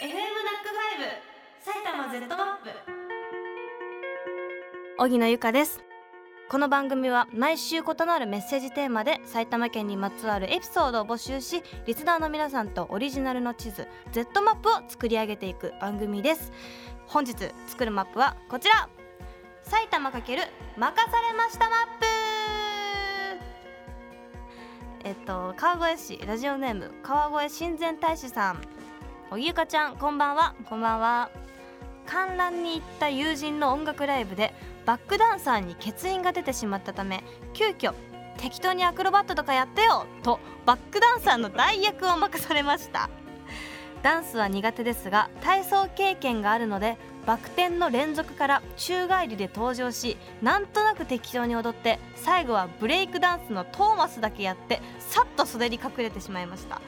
FM ナックファイブ埼玉 Z マップ。荻野由香です。この番組は毎週異なるメッセージテーマで埼玉県にまつわるエピソードを募集しリスナーの皆さんとオリジナルの地図 Z マップを作り上げていく番組です。本日作るマップはこちら。埼玉×任されましたマップ。えっと川越市ラジオネーム川越親善大使さん。荻ゆかちゃんこんばんは。こんばんは。観覧に行った友人の音楽ライブでバックダンサーに欠員が出てしまったため急遽適当にアクロバットとかやってよとバックダンサーの代役を任されました。ダンスは苦手ですが体操経験があるのでバク転の連続から宙返りで登場しなんとなく適当に踊って最後はブレイクダンスのトーマスだけやってさっと袖に隠れてしまいました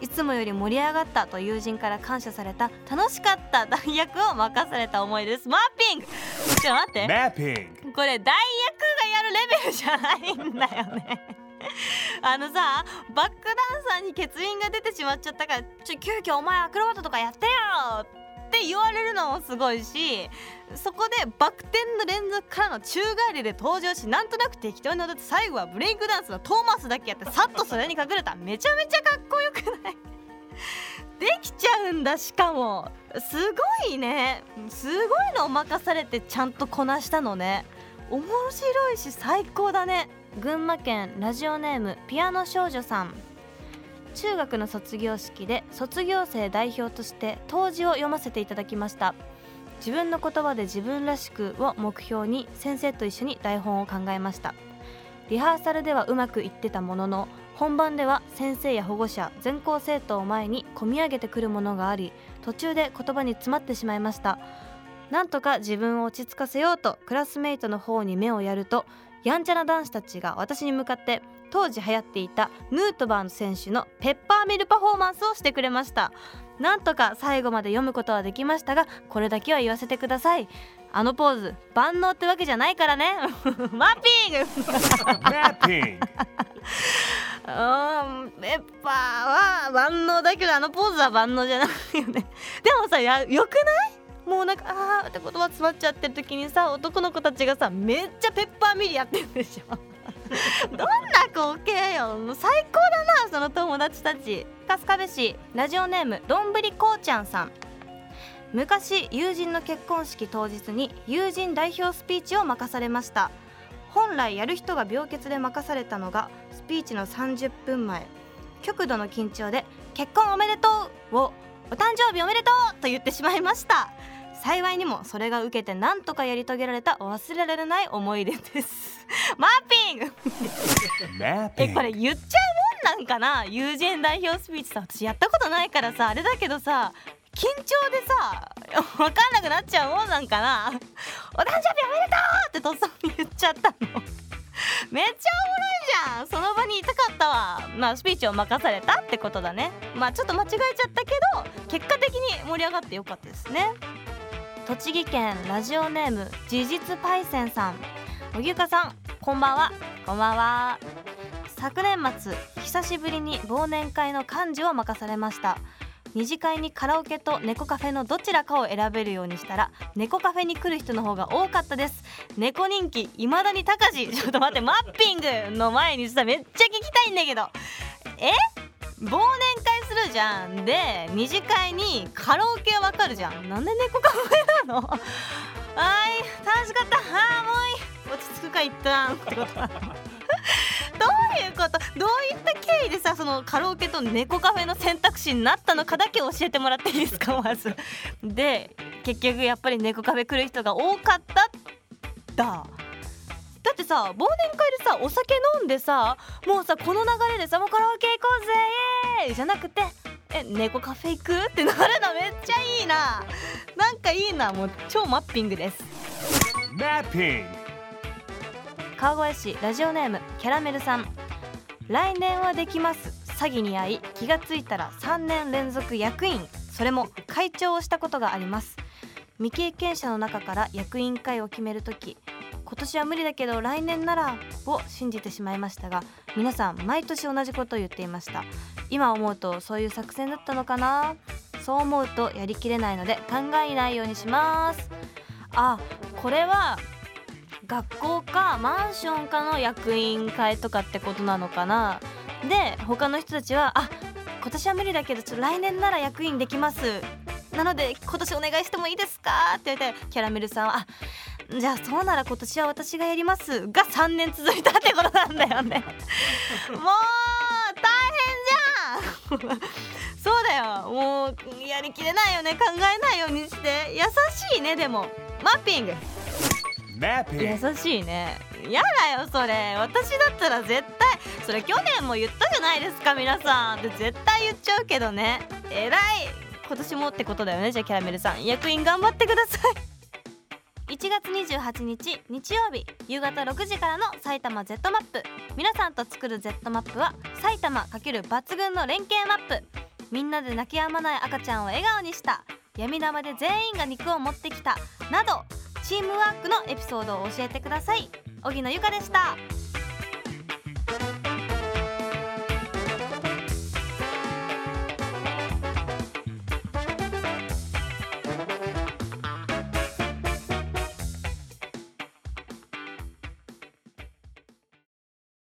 いつもより盛り上がったと友人から感謝された楽しかった 代役を任された思いです。マッピング。ちょっと待って。Mapping. これ代役がやるレベルじゃないんだよね。あのさバックダンサーに欠員が出てしまっちゃったからちょ急遽お前アクロバットとかやってよって言われるのもすごいしそこでバク転の連続からの宙返りで登場しなんとなく適当に踊って最後はブレイクダンスのトーマスだけやってさっとそれに隠れた。めちゃめちゃかっこよくない？できちゃうんだしかも。すごいね。すごいのを任されてちゃんとこなしたのね。面白いし最高だね。群馬県ラジオネームピアノ少女さん。中学の卒業式で卒業生代表として答辞を読ませていただきました。自分の言葉で自分らしくを目標に先生と一緒に台本を考えました。リハーサルではうまくいってたものの本番では先生や保護者全校生徒を前に込み上げてくるものがあり途中で言葉に詰まってしまいました。なんとか自分を落ち着かせようとクラスメイトの方に目をやるとやんちゃな男子たちが私に向かって当時流行っていたヌートバーの選手のペッパーミルパフォーマンスをしてくれました。なんとか最後まで読むことはできましたがこれだけは言わせてください。あのポーズ万能ってわけじゃないからね。マッピング.うんペッパーは万能だけどあのポーズは万能じゃないよね。でもさやよくない？もうなんかあーって言葉詰まっちゃってる時にさ男の子たちがさめっちゃペッパーミリやってるでしょ どんな光景よ最高だなその友達たち春日部市ラジオネームどんぶりこうちゃんさん昔友人の結婚式当日に友人代表スピーチを任されました本来やる人が病欠で任されたのがスピーチの30分前極度の緊張で「結婚おめでとう!」を「お誕生日おめでとう!」と言ってしまいました幸いにもそれが受けてなんとかやり遂げられた忘れられない思い出です。マッピング。え.これ言っちゃうもんなんかな？友人代表スピーチさ私やったことないからさあれだけどさ緊張でさ 分かんなくなっちゃうもんなんかな「お誕生日おめでとう!」ってとっさに言っちゃったの。めっちゃおもろいじゃん。その場にいたかったわ。まあスピーチを任されたってことだね。まあちょっと間違えちゃったけど結果的に盛り上がってよかったですね栃木県ラジオネーム事実パイセンさん。おぎゅかさんこんばんは。こんばんは。昨年末久しぶりに忘年会の幹事を任されました。二次会にカラオケと猫カフェのどちらかを選べるようにしたら猫カフェに来る人の方が多かったです。猫人気いまだに高し。ちょっと待ってマッピングの前にさめっちゃ聞きたいんだけど。え？忘年会するじゃん。で二次会にカラオケわかるじゃん。なんで猫カフェなの？はい楽しかった。あーもういい。落ち着くか一旦。ってこと。どういうこと？どういった経緯でさそのカラオケと猫カフェの選択肢になったのかだけ教えてもらっていいですか？まず。で結局やっぱり猫カフェ来る人が多かった。だ。だってさ忘年会でさお酒飲んでさもうさこの流れでさもうカラオケ行こうぜイエーイじゃなくてえ猫カフェ行くってなるのめっちゃいいな。なんかいいなもう超マッピングです。Mapping. 川越市ラジオネームキャラメルさん。来年はできます。詐欺に遭い気がついたら3年連続役員。それも会長をしたことがあります。未経験者の中から役員会を決めるとき今年は無理だけど来年ならを信じてしまいましたが皆さん毎年同じことを言っていました。今思うとそういう作戦だったのかな？そう思うとやりきれないので考えないようにします。あこれは学校かマンションかの役員会とかってことなのかな？で他の人たちは「あ今年は無理だけどちょっと来年なら役員できます」なので今年お願いしてもいいですか？って言ってキャラメルさんは「あじゃあそうなら今年は私がやります」が3年続いたってことなんだよね。もう大変じゃん。そうだよ。もうやりきれないよね。考えないようにして。優しいねでも。マッピング.優しいね。やだよそれ。私だったら絶対。それ去年も言ったじゃないですか皆さん。で絶対言っちゃうけどね。えらい。今年もってことだよねじゃあキャラメルさん。役員頑張ってください。1月28日日曜日夕方6時からの埼玉 Z マップ。皆さんと作る Z マップは埼玉×抜群の連携マップ。みんなで泣き止まない赤ちゃんを笑顔にした。闇玉で全員が肉を持ってきた。などチームワークのエピソードを教えてください。荻野由香でした。